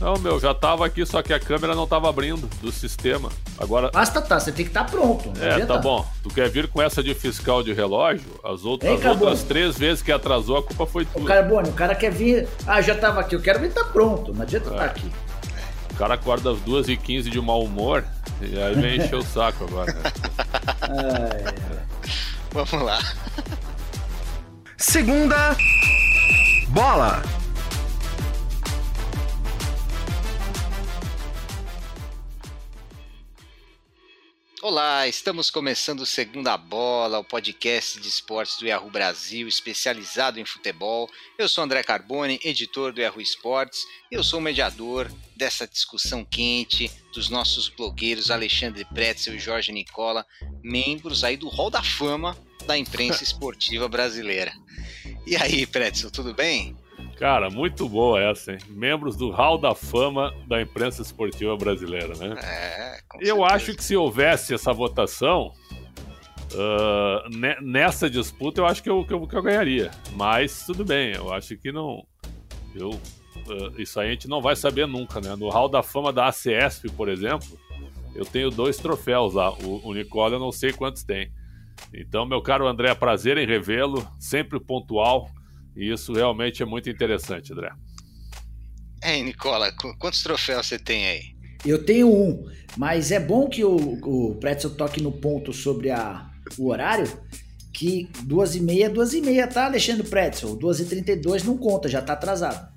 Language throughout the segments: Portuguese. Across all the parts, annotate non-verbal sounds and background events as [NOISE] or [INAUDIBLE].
Não, meu, já tava aqui, só que a câmera não tava abrindo do sistema. Agora. Basta tá, você tem que estar tá pronto. É, tá bom. Tu quer vir com essa de fiscal de relógio? As, outras, Ei, as outras três vezes que atrasou, a culpa foi tua. O Carbone, o cara quer vir. Ah, já tava aqui, eu quero vir tá pronto. Não adianta estar é. tá aqui. O cara acorda às 2h15 de mau humor e aí vem encher o saco agora. Né? [LAUGHS] Vamos lá. Segunda bola. Olá, estamos começando o Segunda Bola, o podcast de esportes do Yahoo Brasil, especializado em futebol. Eu sou André Carbone, editor do Yahoo Esportes, e eu sou o mediador dessa discussão quente dos nossos blogueiros Alexandre Pretzel e Jorge Nicola, membros aí do Hall da Fama da imprensa esportiva brasileira. E aí, Pretzel, tudo bem? Cara, muito boa essa, hein? Membros do Hall da Fama da imprensa esportiva brasileira, né? É, Eu acho que se houvesse essa votação, uh, nessa disputa, eu acho que eu, que eu, que, eu, ganharia. Mas tudo bem, eu acho que não. Eu, uh, isso aí a gente não vai saber nunca, né? No Hall da Fama da ACESP, por exemplo, eu tenho dois troféus lá. O, o Nicole eu não sei quantos tem. Então, meu caro André, prazer em revê-lo, sempre pontual e isso realmente é muito interessante, André. É, Nicola, quantos troféus você tem aí? Eu tenho um, mas é bom que o, o Pretzel toque no ponto sobre a, o horário, que duas e meia, duas e meia, tá, Alexandre Pretzel? Duas e trinta e dois não conta, já tá atrasado.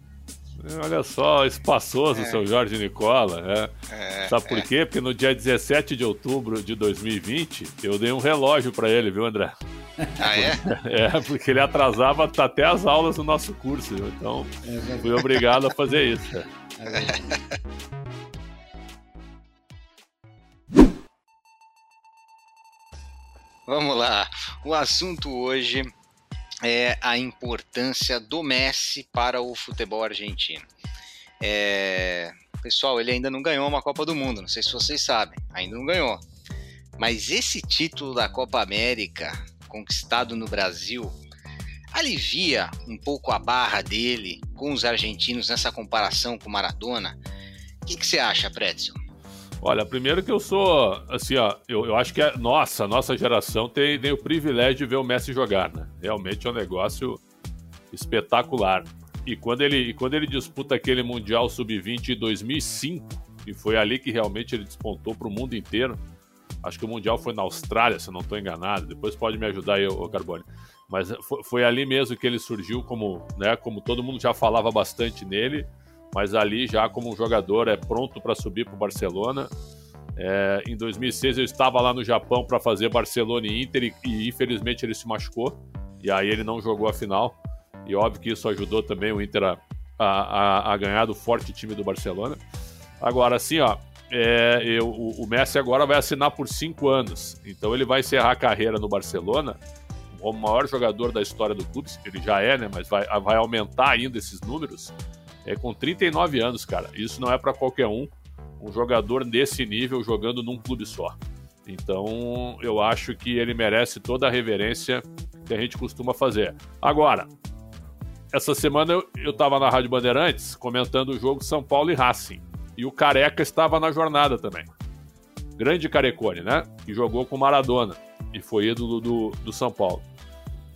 Olha só, espaçoso o é. seu Jorge Nicola. É. É, Sabe por é. quê? Porque no dia 17 de outubro de 2020, eu dei um relógio para ele, viu, André? Ah, é? [LAUGHS] É, porque ele atrasava até as aulas do nosso curso, então é fui obrigado a fazer isso. É Vamos lá. O assunto hoje é a importância do Messi para o futebol argentino. É... Pessoal, ele ainda não ganhou uma Copa do Mundo, não sei se vocês sabem, ainda não ganhou. Mas esse título da Copa América conquistado no Brasil alivia um pouco a barra dele com os argentinos nessa comparação com Maradona? O que, que você acha, Pretzel? Olha, primeiro que eu sou, assim, ó, eu, eu acho que a nossa, a nossa geração tem, tem o privilégio de ver o Messi jogar, né? Realmente é um negócio espetacular. E quando ele, quando ele disputa aquele Mundial Sub-20 em 2005, e foi ali que realmente ele despontou para o mundo inteiro, Acho que o Mundial foi na Austrália, se não estou enganado. Depois pode me ajudar aí, o Carbone. Mas foi, foi, ali mesmo que ele surgiu como, né, como todo mundo já falava bastante nele, mas ali já como um jogador é pronto para subir para o Barcelona. É, em 2006 eu estava lá no Japão para fazer Barcelona e Inter e, e, infelizmente ele se machucou e aí ele não jogou a final. E óbvio que isso ajudou também o Inter a, a, a ganhar do forte time do Barcelona. Agora, assim, ó, é, eu, o Messi agora vai assinar por cinco anos. Então ele vai encerrar a carreira no Barcelona, o maior jogador da história do clube, ele já é, né? Mas vai, vai aumentar ainda esses números. É com 39 anos, cara. Isso não é para qualquer um. Um jogador desse nível jogando num clube só. Então eu acho que ele merece toda a reverência que a gente costuma fazer. Agora, essa semana eu, eu tava na Rádio Bandeirantes comentando o jogo São Paulo e Racing. E o Careca estava na jornada também. Grande Carecone, né? Que jogou com Maradona e foi ídolo do, do São Paulo.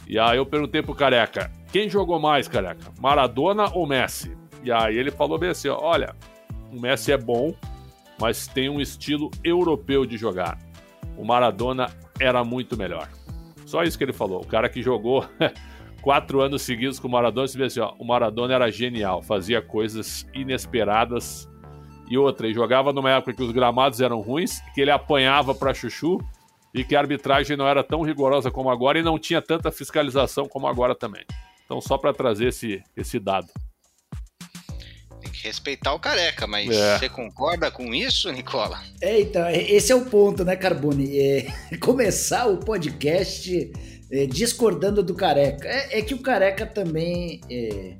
E aí eu perguntei pro Careca, quem jogou mais, Careca? Maradona ou Messi? E aí ele falou bem assim, olha, o Messi é bom, mas tem um estilo europeu de jogar. O Maradona era muito melhor. Só isso que ele falou. O cara que jogou [LAUGHS] quatro anos seguidos com o Maradona, você vê assim, ó, o Maradona era genial, fazia coisas inesperadas e outra, ele jogava numa época que os gramados eram ruins, que ele apanhava para chuchu e que a arbitragem não era tão rigorosa como agora e não tinha tanta fiscalização como agora também. Então, só para trazer esse, esse dado. Tem que respeitar o careca, mas é. você concorda com isso, Nicola? É, então, é, esse é o ponto, né, Carbone? É, [LAUGHS] começar o podcast é, discordando do careca. É, é, que o careca também é,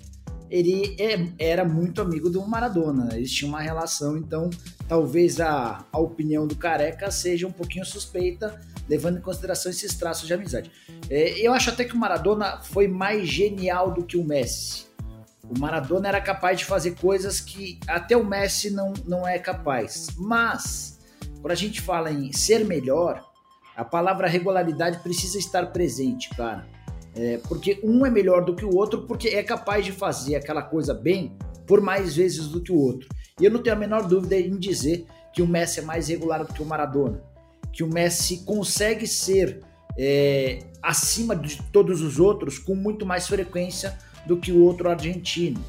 ele é, era muito amigo do Maradona, eles tinham uma relação, então talvez a, a opinião do Careca seja um pouquinho suspeita, levando em consideração esses traços de amizade. É, eu acho até que o Maradona foi mais genial do que o Messi, O Maradona era capaz de fazer coisas que até o Messi não, não é capaz. Mas, quando a gente fala em ser melhor, a palavra regularidade precisa estar presente, cara. É, porque um é melhor do que o outro porque é capaz de fazer aquela coisa bem por mais vezes do que o outro. E eu não tenho a menor dúvida em dizer que o Messi é mais regular do que o Maradona. Que o Messi consegue ser é, acima de todos os outros com muito mais frequência do que o outro argentino.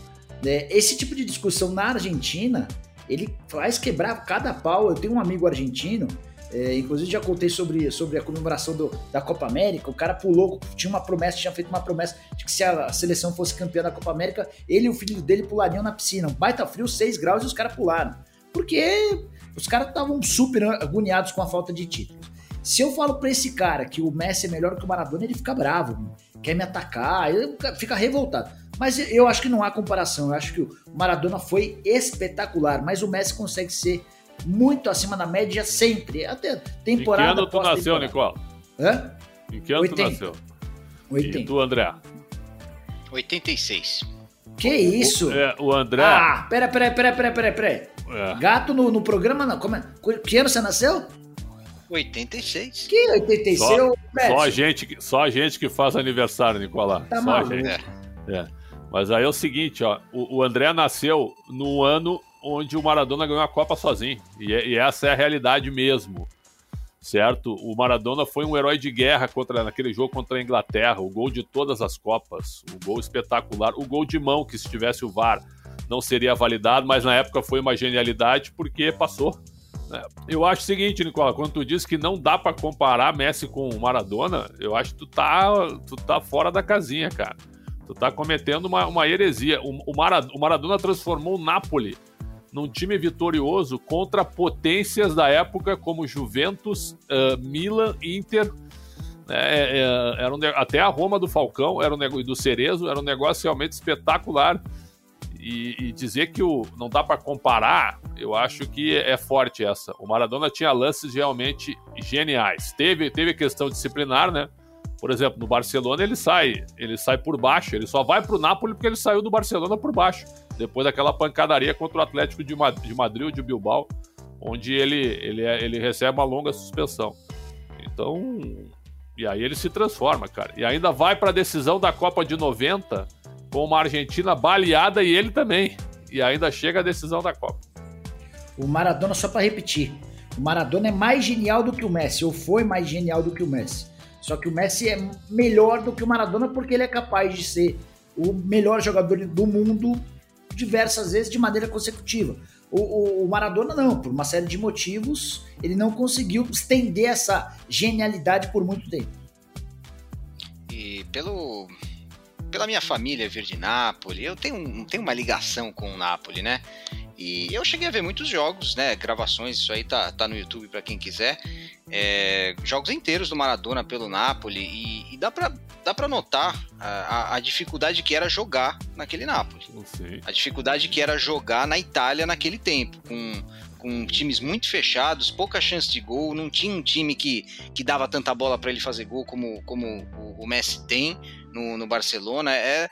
É, esse tipo de discussão na Argentina, ele faz quebrar cada pau. Eu tenho um amigo argentino, é, inclusive já contei sobre, sobre a comemoração do, da Copa América. O cara pulou, tinha uma promessa, tinha feito uma promessa de que se a seleção fosse campeã da Copa América, ele e o filho dele pulariam na piscina. Um baita frio, 6 graus, e os caras pularam. Porque os caras estavam super agoniados com a falta de títulos. Se eu falo para esse cara que o Messi é melhor que o Maradona, ele fica bravo, quer me atacar, ele fica revoltado. Mas eu acho que não há comparação. Eu acho que o Maradona foi espetacular, mas o Messi consegue ser muito acima da média sempre. Até temporada. Em que ano tu nasceu, Nicola? Hã? Em que ano 80. tu nasceu? 80. E tu, André? 86. Que isso? O, é, o André. Ah, pera, pera, pera, pera, pera, pera. É. Gato no, no programa não. Como é? Que ano você nasceu? 86. Que 86? Só, só, a gente, só a gente que faz aniversário, Nicolás. Tá só maluco. a gente. É. Mas aí é o seguinte, ó. O, o André nasceu no ano onde o Maradona ganhou a Copa sozinho. E, e, essa é a realidade mesmo. Certo? O Maradona foi um herói de guerra contra naquele jogo contra a Inglaterra. O gol de todas as Copas. O gol espetacular. O gol de mão, que se tivesse o VAR não seria validado, mas na época foi uma genialidade porque passou. É, eu acho o seguinte, Nicola, quando tu diz que não dá para comparar Messi com Maradona, eu acho que tu tá, tu tá fora da casinha, cara. Tu tá cometendo uma, uma heresia. O, o, Maradona, o Maradona transformou o Napoli num time vitorioso contra potências da época como Juventus, uh, Milan, Inter. É, é, era um, até a Roma do Falcão era um, do Cerezo era um negócio realmente espetacular. E, e, dizer que o, não dá para comparar, eu acho que é forte essa. O Maradona tinha lances realmente geniais. Teve, teve questão disciplinar, né? Por exemplo, no Barcelona ele sai, ele sai por baixo, ele só vai para o Napoli porque ele saiu do Barcelona por baixo, depois daquela pancadaria contra o Atlético de Madrid, de Madrid de Bilbao, onde ele, ele, é, ele recebe uma longa suspensão. Então, e aí ele se transforma, cara. E ainda vai para a decisão da Copa de 90 com uma Argentina baleada e ele também. E ainda chega a decisão da Copa. O Maradona, só para repetir, o Maradona é mais genial do que o Messi, ou foi mais genial do que o Messi. Só que o Messi é melhor do que o Maradona porque ele é capaz de ser o melhor jogador do mundo diversas vezes de maneira consecutiva. O, o, o, Maradona não, por uma série de motivos, ele não conseguiu estender essa genialidade por muito tempo. E pelo pela minha família vir de Nápoles, eu tenho, tenho uma ligação com o Nápoles, né? E eu cheguei a ver muitos jogos, né? Gravações, isso aí tá, tá no YouTube para quem quiser. É, jogos inteiros do Maradona pelo Napoli e, e dá para dá pra notar a, a, dificuldade que era jogar naquele Napoli. A dificuldade que era jogar na Itália naquele tempo, com, com times muito fechados, pouca chance de gol, não tinha um time que, que dava tanta bola para ele fazer gol como, como o, o Messi tem no, no Barcelona. É,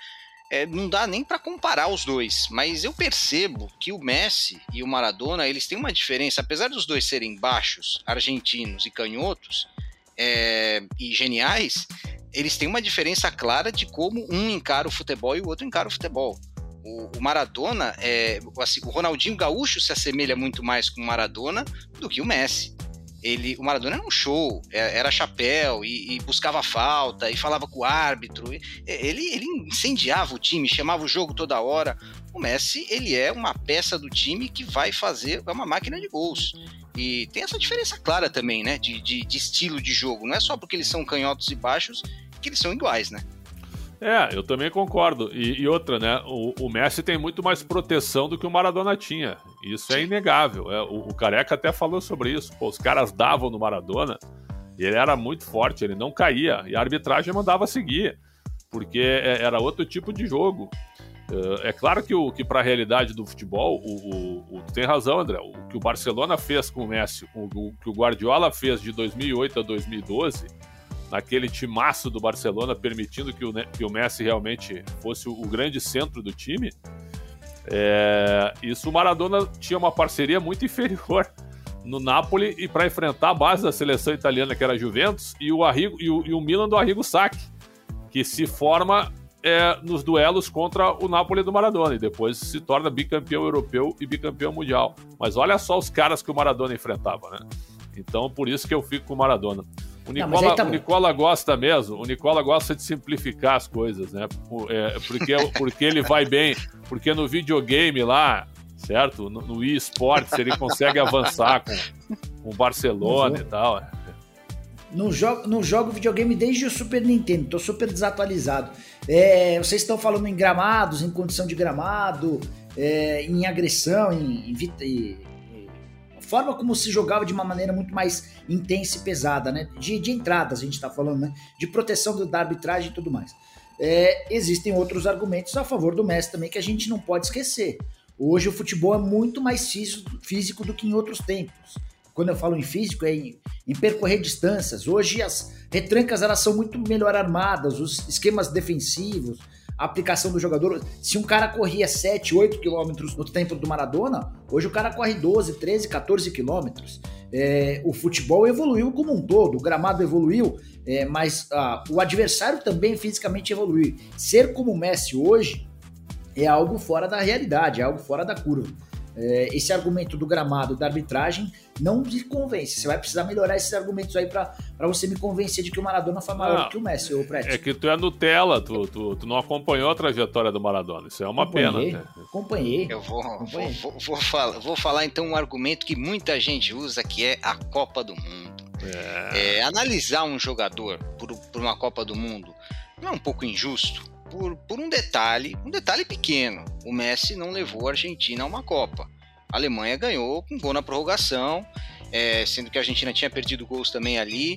é, não dá nem para comparar os dois, mas eu percebo que o Messi e o Maradona eles têm uma diferença, apesar dos dois serem baixos, argentinos e canhotos é, e geniais, eles têm uma diferença clara de como um encara o futebol e o outro encara o futebol. O, o Maradona, é, assim, o Ronaldinho Gaúcho se assemelha muito mais com o Maradona do que o Messi ele, o Maradona era um show, é, era chapéu e, e buscava falta e falava com o árbitro. Ele, ele incendiava o time, chamava o jogo toda hora. O Messi, ele é uma peça do time que vai fazer, é uma máquina de gols. E tem essa diferença clara também, né, de, de, de estilo de jogo. Não é só porque eles são canhotos e baixos que eles são iguais, né? É, eu também concordo. E, e outra, né? O, o, Messi tem muito mais proteção do que o Maradona tinha. Isso é inegável. É, o, o, Careca até falou sobre isso. Pô, os caras davam no Maradona e ele era muito forte, ele não caía. E a arbitragem mandava seguir, porque é, era outro tipo de jogo. É, é claro que, o, que para a realidade do futebol, o, o, tem razão, André. O que o Barcelona fez com o Messi, o, o que o Guardiola fez de 2008 a 2012 naquele timaço do Barcelona, permitindo que o, que o Messi realmente fosse o, grande centro do time, é, isso o Maradona tinha uma parceria muito inferior no Napoli e para enfrentar a base da seleção italiana, que era a Juventus, e o, Arrigo, e o, e o Milan do Arrigo Sacchi, que se forma é, nos duelos contra o Napoli do Maradona e depois se torna bicampeão europeu e bicampeão mundial. Mas olha só os caras que o Maradona enfrentava, né? Então por isso que eu fico com o Maradona. O Nicola, tá o Nicola gosta mesmo, o Nicola gosta de simplificar as coisas, né? É, porque, porque ele vai bem, porque no videogame lá, certo? No, no eSports ele consegue avançar com o Barcelona e tal. Não jogo, não jogo videogame desde o Super Nintendo, tô super desatualizado. É, vocês estão falando em gramados, em condição de gramado, é, em agressão, em, em, em forma como se jogava de uma maneira muito mais intensa e pesada, né? De, de entradas, a gente está falando, né? De proteção do, da arbitragem e tudo mais. É, existem outros argumentos a favor do Messi também que a gente não pode esquecer. Hoje o futebol é muito mais físico, do que em outros tempos. Quando eu falo em físico, é em, em, percorrer distâncias. Hoje as retrancas elas são muito melhor armadas, os esquemas defensivos, a aplicação do jogador. Se um cara corria 7, 8 quilômetros no tempo do Maradona, hoje o cara corre 12, 13, 14 quilômetros. É, o futebol evoluiu como um todo, o gramado evoluiu, é, mas ah, o adversário também fisicamente evoluiu. Ser como o Messi hoje é algo fora da realidade, é algo fora da curva esse argumento do gramado, da arbitragem, não me convence. Você vai precisar melhorar esses argumentos aí para você me convencer de que o Maradona foi maior não, que o Messi, ou Prete. É que tu é Nutella, tu, tu, tu não acompanhou a trajetória do Maradona. Isso é uma acompanhei, pena. Né? Acompanhei. Eu vou, acompanhei. Vou, vou, vou, falar, vou falar então um argumento que muita gente usa, que é a Copa do Mundo. É. É, analisar um jogador por, por uma Copa do Mundo não é um pouco injusto? Por, por um detalhe, um detalhe pequeno. O Messi não levou a Argentina a uma Copa. A Alemanha ganhou com gol na prorrogação, é, sendo que a Argentina tinha perdido gols também ali.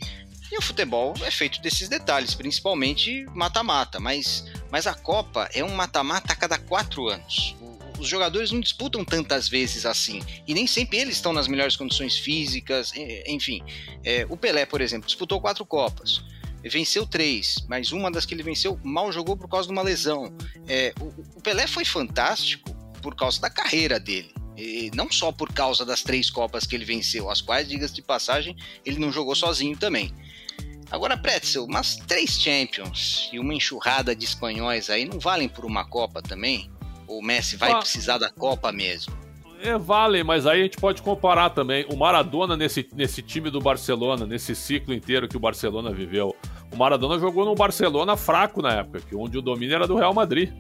E o futebol é feito desses detalhes, principalmente mata-mata. Mas, mas a Copa é um mata-mata a cada quatro anos. os jogadores não disputam tantas vezes assim. E nem sempre eles estão nas melhores condições físicas. Enfim, é, o Pelé, por exemplo, disputou quatro Copas venceu três, mas uma das que ele venceu mal jogou por causa de uma lesão. É, o, o, Pelé foi fantástico por causa da carreira dele. E não só por causa das três Copas que ele venceu, as quais, diga-se de passagem, ele não jogou sozinho também. Agora, Pretzel, umas três Champions e uma enxurrada de espanhóis aí não valem por uma Copa também? Ou o Messi vai ah. precisar da Copa mesmo? É, vale, mas aí a gente pode comparar também o Maradona nesse, nesse time do Barcelona, nesse ciclo inteiro que o Barcelona viveu. O Maradona jogou no Barcelona fraco na época, onde o domínio era do Real Madrid.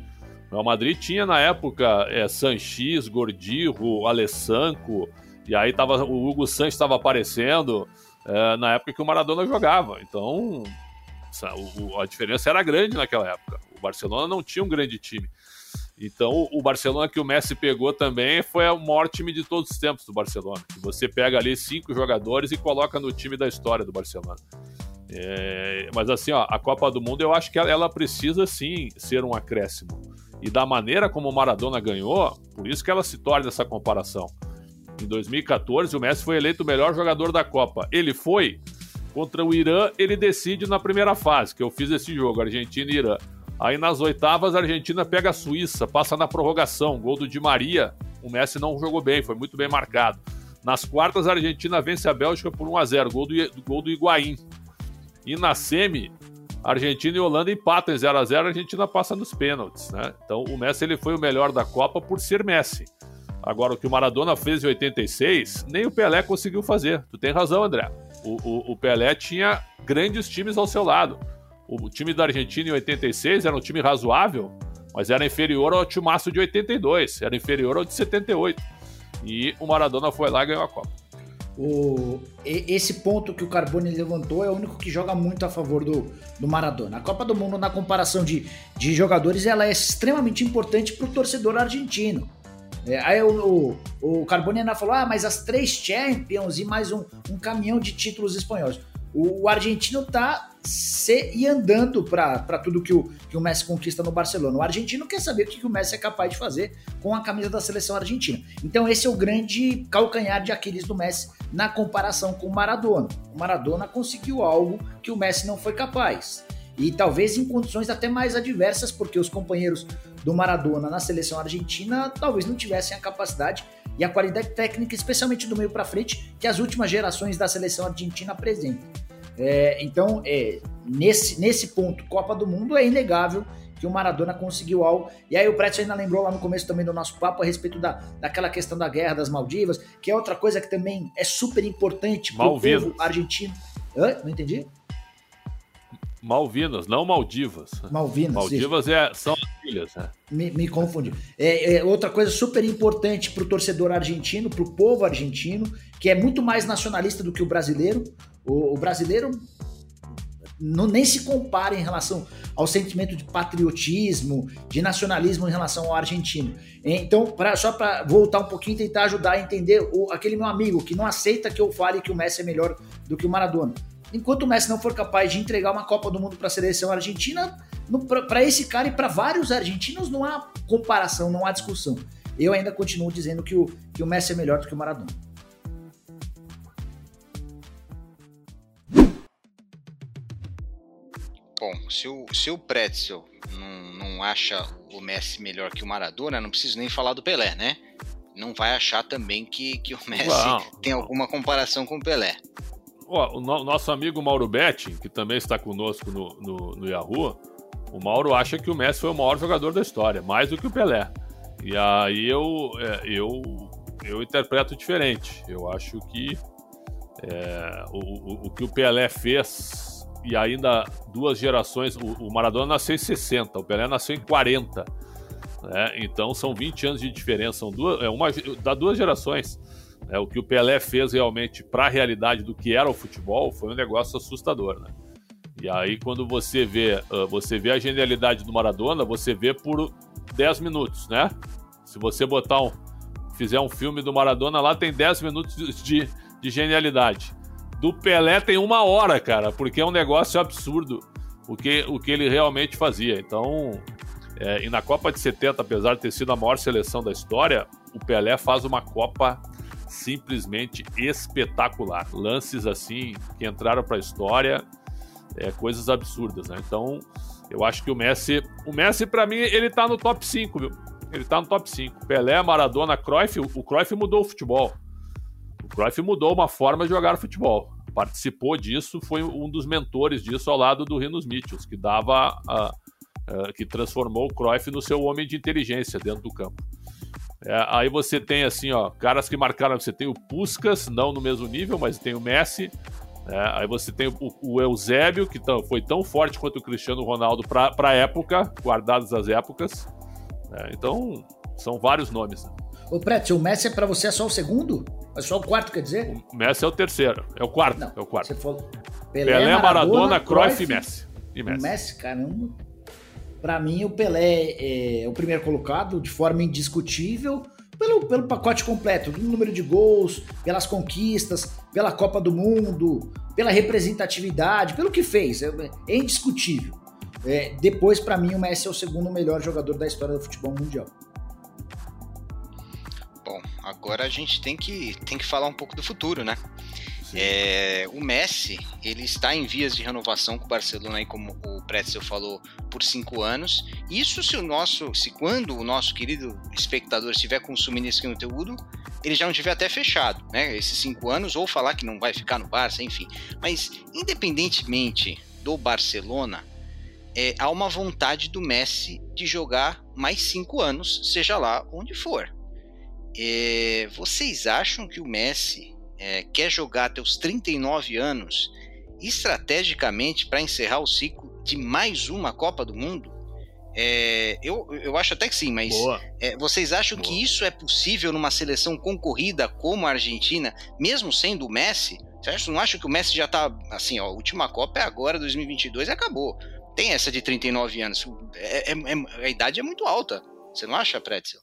O Real Madrid tinha na época é, Sanchis, Gordirro, Alessanco, e aí tava, o Hugo Sanches estava aparecendo é, na época que o Maradona jogava. Então a diferença era grande naquela época. O Barcelona não tinha um grande time. Então, o Barcelona que o Messi pegou também foi o maior time de todos os tempos do Barcelona. Você pega ali cinco jogadores e coloca no time da história do Barcelona. É, mas assim, ó, a Copa do Mundo eu acho que ela, precisa sim ser um acréscimo. E da maneira como o Maradona ganhou, por isso que ela se torna essa comparação. Em 2014, o Messi foi eleito o melhor jogador da Copa. Ele foi contra o Irã, ele decide na primeira fase, que eu fiz esse jogo, Argentina e Irã. Aí nas oitavas, a Argentina pega a Suíça, passa na prorrogação. Gol do Di Maria. O Messi não jogou bem, foi muito bem marcado. Nas quartas, a Argentina vence a Bélgica por 1 a 0 gol do, gol do Higuaín. E na semi, Argentina e Holanda empatam em 0 a 0 a Argentina passa nos pênaltis. Né? Então o Messi ele foi o melhor da Copa por ser Messi. Agora, o que o Maradona fez em 86, nem o Pelé conseguiu fazer. Tu tem razão, André. O, o, o Pelé tinha grandes times ao seu lado. O time da Argentina em 86 era um time razoável, mas era inferior ao timaço de 82, era inferior ao de 78. E o Maradona foi lá e ganhou a Copa. O, esse ponto que o Carbone levantou é o único que joga muito a favor do, do Maradona. A Copa do Mundo, na comparação de, de jogadores, ela é extremamente importante para o torcedor argentino. É, aí o, o, o Carbone ainda falou: ah, mas as três Champions e mais um, um caminhão de títulos espanhóis. O, o argentino tá ser, ir andando para tudo que o, que o Messi conquista no Barcelona. O argentino quer saber o que, que o Messi é capaz de fazer com a camisa da seleção argentina. Então esse é o grande calcanhar de Aquiles do Messi na comparação com o Maradona. O Maradona conseguiu algo que o Messi não foi capaz. E talvez em condições até mais adversas, porque os companheiros do Maradona na seleção argentina talvez não tivessem a capacidade e a qualidade técnica, especialmente do meio para frente, que as últimas gerações da seleção argentina apresentam. É, então, é, nesse, nesse ponto, Copa do Mundo, é inegável que o Maradona conseguiu algo. E aí o Pretzel ainda lembrou lá no começo também do nosso papo a respeito da, daquela questão da guerra das Maldivas, que é outra coisa que também é super importante para o povo argentino. Hã? Não entendi? Malvinas, não Maldivas. Malvinas. Maldivas é, são as ilhas, né? Me, me confundi. É, é, outra coisa super importante para o torcedor argentino, para o povo argentino, que é muito mais nacionalista do que o brasileiro. O, o brasileiro não, nem se compara em relação ao sentimento de patriotismo, de nacionalismo em relação ao argentino. Então, pra, só para voltar um pouquinho e tentar ajudar a entender o, aquele meu amigo que não aceita que eu fale que o Messi é melhor do que o Maradona. Enquanto o Messi não for capaz de entregar uma Copa do Mundo para a seleção argentina, para esse cara e para vários argentinos não há comparação, não há discussão. Eu ainda continuo dizendo que o, que o Messi é melhor do que o Maradona. Se o, se o Pretzel não, não acha o Messi melhor que o Maradona, não preciso nem falar do Pelé, né? Não vai achar também que, que o Messi Uau. tem alguma comparação com o Pelé. Ó, o no, nosso amigo Mauro Betti, que também está conosco no, no, no, Yahoo, o Mauro acha que o Messi foi o maior jogador da história, mais do que o Pelé. E aí eu, é, eu, eu interpreto diferente. Eu acho que é, o, o, o que o Pelé fez e ainda duas gerações. O, o, Maradona nasceu em 60, o Pelé nasceu em 40. Né? Então são 20 anos de diferença. São duas, é uma, dá duas gerações. Né? O que o Pelé fez realmente para a realidade do que era o futebol foi um negócio assustador. Né? E aí, quando você vê, você vê a genialidade do Maradona, você vê por 10 minutos, né? Se você botar um, fizer um filme do Maradona lá, tem 10 minutos de, de genialidade. Do Pelé tem uma hora, cara, porque é um negócio absurdo o que, o que ele realmente fazia. Então, é, e na Copa de 70, apesar de ter sido a maior seleção da história, o Pelé faz uma Copa simplesmente espetacular. Lances assim que entraram para a história, é, coisas absurdas, né? Então, eu acho que o Messi, o Messi para mim ele tá no top 5, viu? Ele tá no top 5. Pelé, Maradona, Cruyff, o Cruyff mudou o futebol. Cruyff mudou uma forma de jogar futebol. Participou disso, foi um dos mentores disso ao lado do Rinos Mitchells, que dava a, a, que transformou o Cruyff no seu homem de inteligência dentro do campo. É, aí você tem assim, ó, caras que marcaram, você tem o Puskas, não no mesmo nível, mas tem o Messi. É, aí você tem o, o Eusébio, que foi tão forte quanto o Cristiano Ronaldo para a época, guardadas as épocas. É, então, são vários nomes. Né? Ô, Pretzel, o Messi é para você é só o segundo? É só o quarto, quer dizer? O Messi é o terceiro. É o quarto. Não, é o quarto. Você falou. Pelé, Pelé Maradona, Maradona Cruyff e Messi. E Messi. Messi, caramba. Para mim, o Pelé é o primeiro colocado de forma indiscutível pelo, pelo pacote completo, pelo número de gols, pelas conquistas, pela Copa do Mundo, pela representatividade, pelo que fez. É, é indiscutível. É, depois, para mim, o Messi é o segundo melhor jogador da história do futebol mundial. Agora a gente tem que, tem que falar um pouco do futuro, né? É, o Messi, ele está em vias de renovação com o Barcelona, aí, como o Pretzel falou, por cinco anos. Isso se o nosso, se quando o nosso querido espectador estiver consumindo esse conteúdo, ele já não tiver até fechado, né? Esses cinco anos, ou falar que não vai ficar no Barça, enfim. Mas, independentemente do Barcelona, é, há uma vontade do Messi de jogar mais cinco anos, seja lá onde for. É, vocês acham que o Messi é, quer jogar até os 39 anos estrategicamente para encerrar o ciclo de mais uma Copa do Mundo? É, eu, eu acho até que sim, mas é, vocês acham Boa. que isso é possível numa seleção concorrida como a Argentina, mesmo sendo o Messi? Vocês não acham que o Messi já está assim, ó, a última Copa é agora, 2022 e acabou. Tem essa de 39 anos. É, é, é, a idade é muito alta. Você não acha, Pretzel?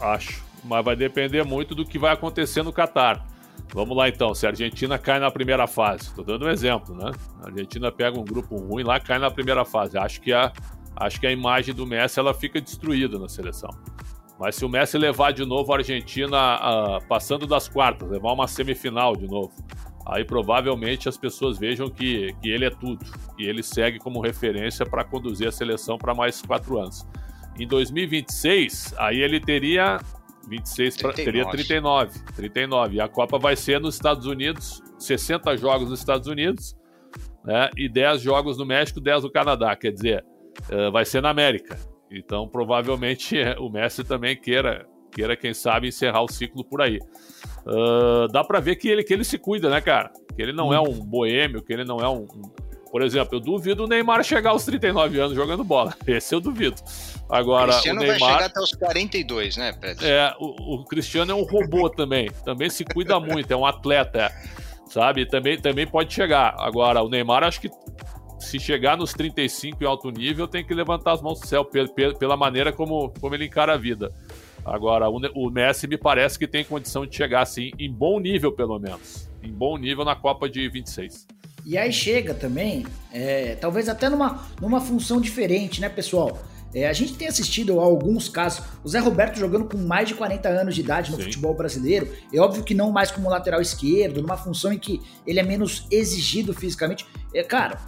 Acho mas vai depender muito do que vai acontecer no Catar. Vamos lá então, se a Argentina cai na primeira fase, estou dando um exemplo, né? A Argentina pega um grupo ruim lá, cai na primeira fase. Acho que a, acho que a imagem do Messi ela fica destruída na seleção. Mas se o Messi levar de novo a Argentina a, passando das quartas, levar uma semifinal de novo, aí provavelmente as pessoas vejam que, que ele é tudo. E ele segue como referência para conduzir a seleção para mais quatro anos. Em 2026, aí ele teria 26 pra, teria 39. 39. E a Copa vai ser nos Estados Unidos, 60 jogos nos Estados Unidos, né? E 10 jogos no México, 10 no Canadá. Quer dizer, uh, vai ser na América. Então, provavelmente [LAUGHS] o Messi também queira, queira quem sabe, encerrar o ciclo por aí. Uh, dá para ver que ele, que ele se cuida, né, cara? Que ele não é um boêmio, que ele não é um, um por exemplo, eu duvido o Neymar chegar aos 39 anos jogando bola. [LAUGHS] Esse eu duvido. Agora, o Cristiano o Neymar, vai chegar até os 42, né, Pedro? É, o, o, Cristiano é um robô [LAUGHS] também. Também se cuida muito, é um atleta, sabe? Também, também pode chegar. Agora, o Neymar, acho que se chegar nos 35 em alto nível, tem que levantar as mãos do céu pela maneira como, como ele encara a vida. Agora, o, o Messi me parece que tem condição de chegar assim, em bom nível, pelo menos. Em bom nível na Copa de 26. E aí chega também, é, talvez até numa, numa função diferente, né, pessoal? É, a gente tem assistido a alguns casos, o Zé Roberto jogando com mais de 40 anos de idade no Sim. futebol brasileiro. É óbvio que não mais como lateral esquerdo, numa função em que ele é menos exigido fisicamente. É, cara,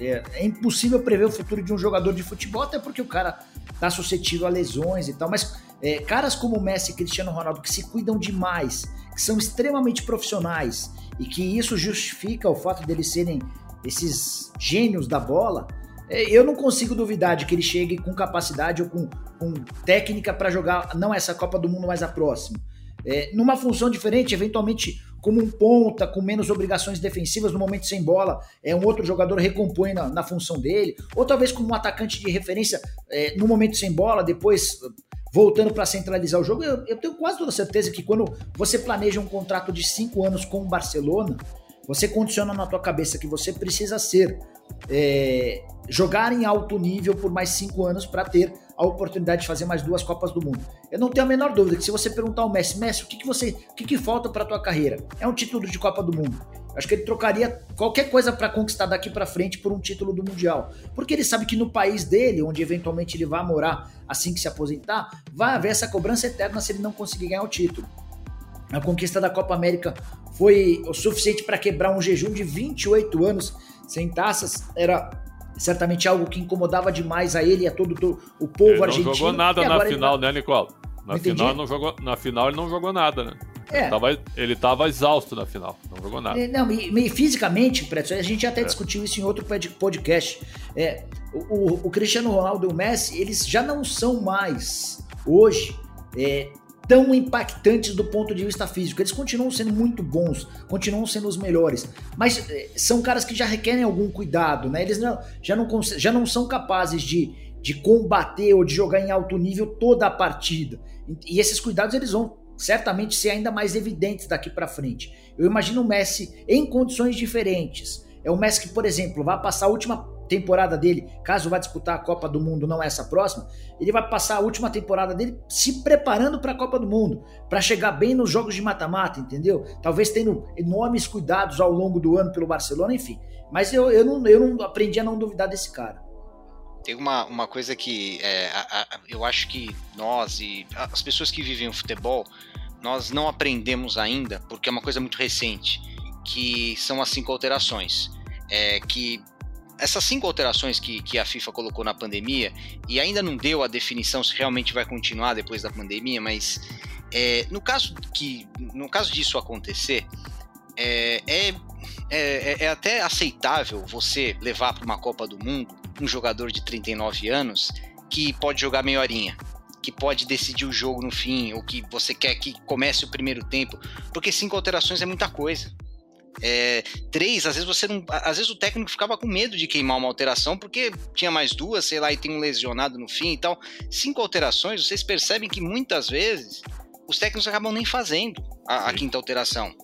é, é impossível prever o futuro de um jogador de futebol, até porque o cara tá suscetível a lesões e tal. Mas é, caras como o Messi e Cristiano Ronaldo, que se cuidam demais, que são extremamente profissionais e que isso justifica o fato deles serem esses gênios da bola, é, eu não consigo duvidar de que ele chegue com capacidade ou com, com técnica para jogar não essa Copa do Mundo, mas a próxima. É, numa função diferente, eventualmente como um ponta, com menos obrigações defensivas no momento sem bola, é um outro jogador recompõe na, na função dele, ou talvez como um atacante de referência é, no momento sem bola, depois voltando para centralizar o jogo, eu, eu, tenho quase toda certeza que quando você planeja um contrato de cinco anos com o Barcelona, você condiciona na tua cabeça que você precisa ser é, jogar em alto nível por mais cinco anos para ter a oportunidade de fazer mais duas Copas do Mundo. Eu não tenho a menor dúvida que se você perguntar ao Messi, Messi, o que, que você, o que, que falta para tua carreira? É um título de Copa do Mundo. Acho que ele trocaria qualquer coisa para conquistar daqui para frente por um título do Mundial. Porque ele sabe que no país dele, onde eventualmente ele vai morar assim que se aposentar, vai haver essa cobrança eterna se ele não conseguir ganhar o título. A conquista da Copa América foi o suficiente para quebrar um jejum de 28 anos sem taças. Era certamente algo que incomodava demais a ele e a todo o povo ele argentino. Não jogou nada na final, ele... né, Nicole? Na final, não jogou, na final ele não jogou nada, né? É. Ele, tava, ele tava exausto na final, não jogou nada. É, não, e, e fisicamente, Preto, a gente até é. discutiu isso em outro podcast. É, o, o, Cristiano Ronaldo e o Messi, eles já não são mais, hoje, é, tão impactantes do ponto de vista físico. Eles continuam sendo muito bons, continuam sendo os melhores, mas é, são caras que já requerem algum cuidado, né? Eles não, já, não, já não são capazes de, de combater ou de jogar em alto nível toda a partida. E esses cuidados eles vão certamente ser ainda mais evidentes daqui para frente. Eu imagino o Messi em condições diferentes. É o Messi que, por exemplo, vai passar a última temporada dele, caso vá disputar a Copa do Mundo, não essa próxima, ele vai passar a última temporada dele se preparando para a Copa do Mundo, para chegar bem nos jogos de mata-mata, entendeu? Talvez tendo enormes cuidados ao longo do ano pelo Barcelona, enfim. Mas eu, eu, não, eu não aprendi a não duvidar desse cara. Tem uma, uma coisa que é, a, a, eu acho que nós e as pessoas que vivem o futebol, nós não aprendemos ainda, porque é uma coisa muito recente, que são as cinco alterações. É, que essas cinco alterações que, que a FIFA colocou na pandemia, e ainda não deu a definição se realmente vai continuar depois da pandemia, mas é, no, caso que, no caso disso acontecer, é, é, é, é até aceitável você levar para uma Copa do Mundo um jogador de 39 anos que pode jogar meia horinha que pode decidir o jogo no fim, ou que você quer que comece o primeiro tempo, porque cinco alterações é muita coisa. É, três, às vezes você não. Às vezes o técnico ficava com medo de queimar uma alteração, porque tinha mais duas, sei lá, e tem um lesionado no fim e tal. Cinco alterações, vocês percebem que muitas vezes os técnicos acabam nem fazendo a, a quinta alteração.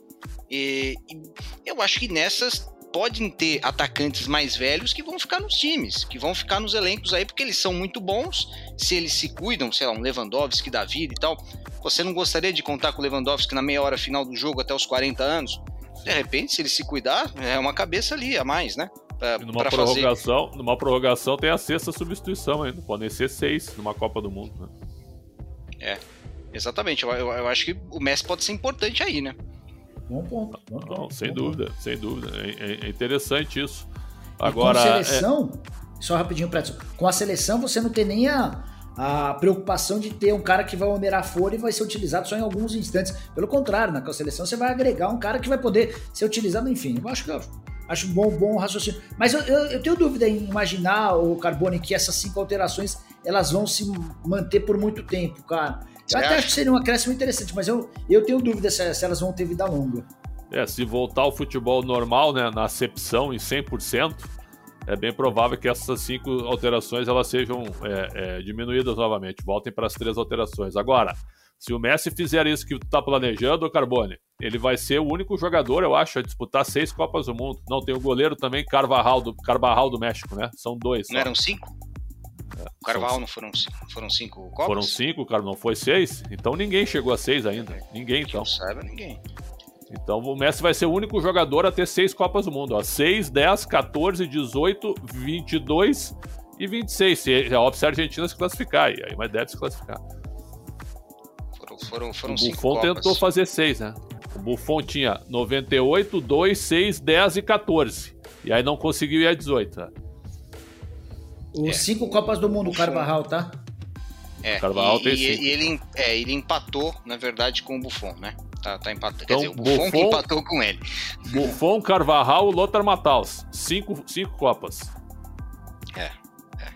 E, e, eu acho que nessas podem ter atacantes mais velhos que vão ficar nos times, que vão ficar nos elencos aí, porque eles são muito bons, se eles se cuidam, sei lá, um Lewandowski da vida e tal. Você não gostaria de contar com o Lewandowski na meia hora final do jogo até os 40 anos? De repente, se ele se cuidar, é uma cabeça ali a mais, né? Pra, numa, prorrogação, fazer... numa prorrogação tem a sexta substituição ainda. Podem ser seis numa Copa do Mundo. Né? É, exatamente. Eu, eu, eu, acho que o Messi pode ser importante aí, né? Bom ponto. Bom ponto Não, sem bom dúvida, ponto. sem dúvida. É, é, interessante isso. Agora, com a seleção, é... só rapidinho, Prédio, com a seleção você não tem nem a, a preocupação de ter um cara que vai onerar folha e vai ser utilizado só em alguns instantes. Pelo contrário, na seleção você vai agregar um cara que vai poder ser utilizado, enfim. Eu acho que acho bom, bom raciocínio. Mas eu, eu, eu, tenho dúvida em imaginar, o Carbone, que essas cinco alterações elas vão se manter por muito tempo, cara. Eu até acho que seria um acréscimo interessante, mas eu, eu tenho dúvida se, se elas vão ter vida longa. É, se voltar ao futebol normal, né, na acepção em 100%, é bem provável que essas cinco alterações elas sejam é, é, diminuídas novamente, voltem para as três alterações. Agora, se o Messi fizer isso que tu tá planejando, Carbone, ele vai ser o único jogador, eu acho, a disputar seis Copas do Mundo. Não, tem o goleiro também, Carvajal do, Carvajal do México, né? São dois. Não só. eram cinco? O Carvalho não foram, foram cinco Copas? Foram cinco, cara, não foi seis? Então ninguém chegou a seis ainda. Ninguém, então. Não saiba ninguém. Então o Messi vai ser o único jogador a ter seis Copas do Mundo. Ó. 6, 10, 14, 18, 22 e 26. Se, é óbvio se a Argentina se classificar. E aí, mas deve se classificar. Foram, foram, foram o cinco Buffon Copas. tentou fazer seis, né? O Buffon tinha 98, 2, 6, 10 e 14. E aí não conseguiu ir a 18. Né? Os é. cinco Copas do Mundo, o Carvajal, tá? É, Carvajal e, tem cinco. E ele, é, ele empatou, na verdade, com o Buffon, né? Tá, tá. Então, Quer dizer, o Buffon, Buffon que empatou com ele. Buffon, Carvajal, Lothar Matthaus. Cinco, cinco Copas. É, é.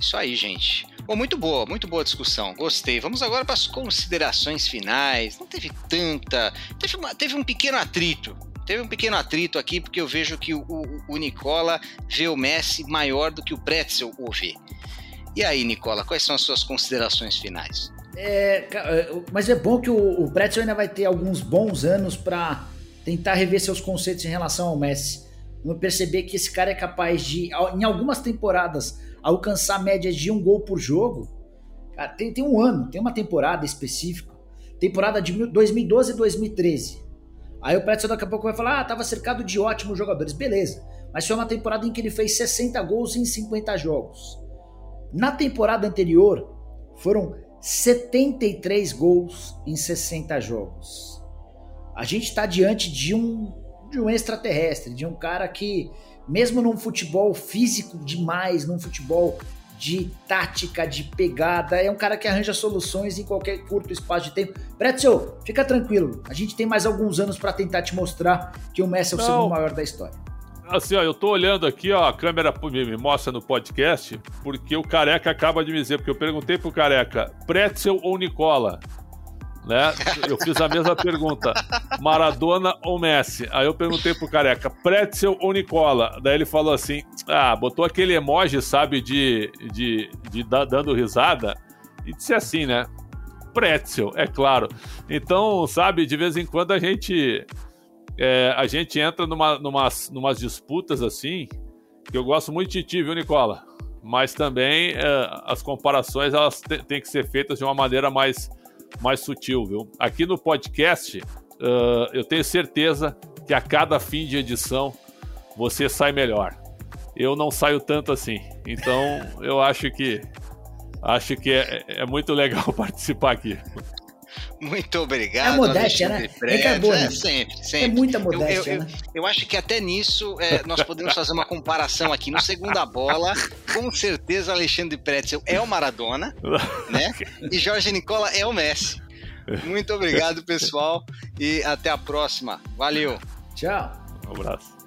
Isso aí, gente. Bom, muito boa, muito boa discussão. Gostei. Vamos agora para as considerações finais. Não teve tanta. Teve, uma, teve um pequeno atrito Teve um pequeno atrito aqui, porque eu vejo que o, o, o Nicola vê o Messi maior do que o Pretzel o vê. E aí, Nicola, quais são as suas considerações finais? É, é mas é bom que o, o Pretzel ainda vai ter alguns bons anos para tentar rever seus conceitos em relação ao Messi. Vamos perceber que esse cara é capaz de, em algumas temporadas, alcançar médias de um gol por jogo. Cara, tem, tem um ano, tem uma temporada específica. Temporada de 2012 e 2013. Aí o Pretzel daqui a pouco vai falar: ah, tava cercado de ótimos jogadores. Beleza. Mas foi uma temporada em que ele fez 60 gols em 50 jogos. Na temporada anterior, foram 73 gols em 60 jogos. A gente está diante de um, de um extraterrestre, de um cara que, mesmo num futebol físico demais, num futebol de tática, de pegada. É um cara que arranja soluções em qualquer curto espaço de tempo. Pretzel, fica tranquilo. A gente tem mais alguns anos para tentar te mostrar que o Messi é o Não. segundo maior da história. Assim, ó, eu tô olhando aqui, ó, a câmera me mostra no podcast, porque o Careca acaba de me dizer, porque eu perguntei pro Careca, Pretzel ou Nicola? né? Eu fiz a mesma pergunta: Maradona ou Messi? Aí eu perguntei pro careca: Pretzel ou Nicola? Daí ele falou assim: ah, botou aquele emoji, sabe, de, de, de dando risada, e disse assim, né? Pretzel, é claro. Então, sabe, de vez em quando a gente. É, a gente entra numa, numas, numas disputas assim, que eu gosto muito de ti, viu, Nicola? Mas também é, as comparações elas têm que ser feitas de uma maneira mais mais sutil, viu? Aqui no podcast, uh, eu tenho certeza que a cada fim de edição você sai melhor. Eu não saio tanto assim. Então, eu acho que acho que é, é muito legal [LAUGHS] participar aqui. Muito obrigado. É modéstia, né? Acabou, é, sempre, sempre. É muita modéstia, eu, eu, né? eu, eu acho que até nisso é, nós podemos fazer uma comparação aqui. No segunda bola, com certeza Alexandre Pretzel é o Maradona, né? E Jorge Nicola é o Messi. Muito obrigado, pessoal, e até a próxima. Valeu. Tchau. Um abraço.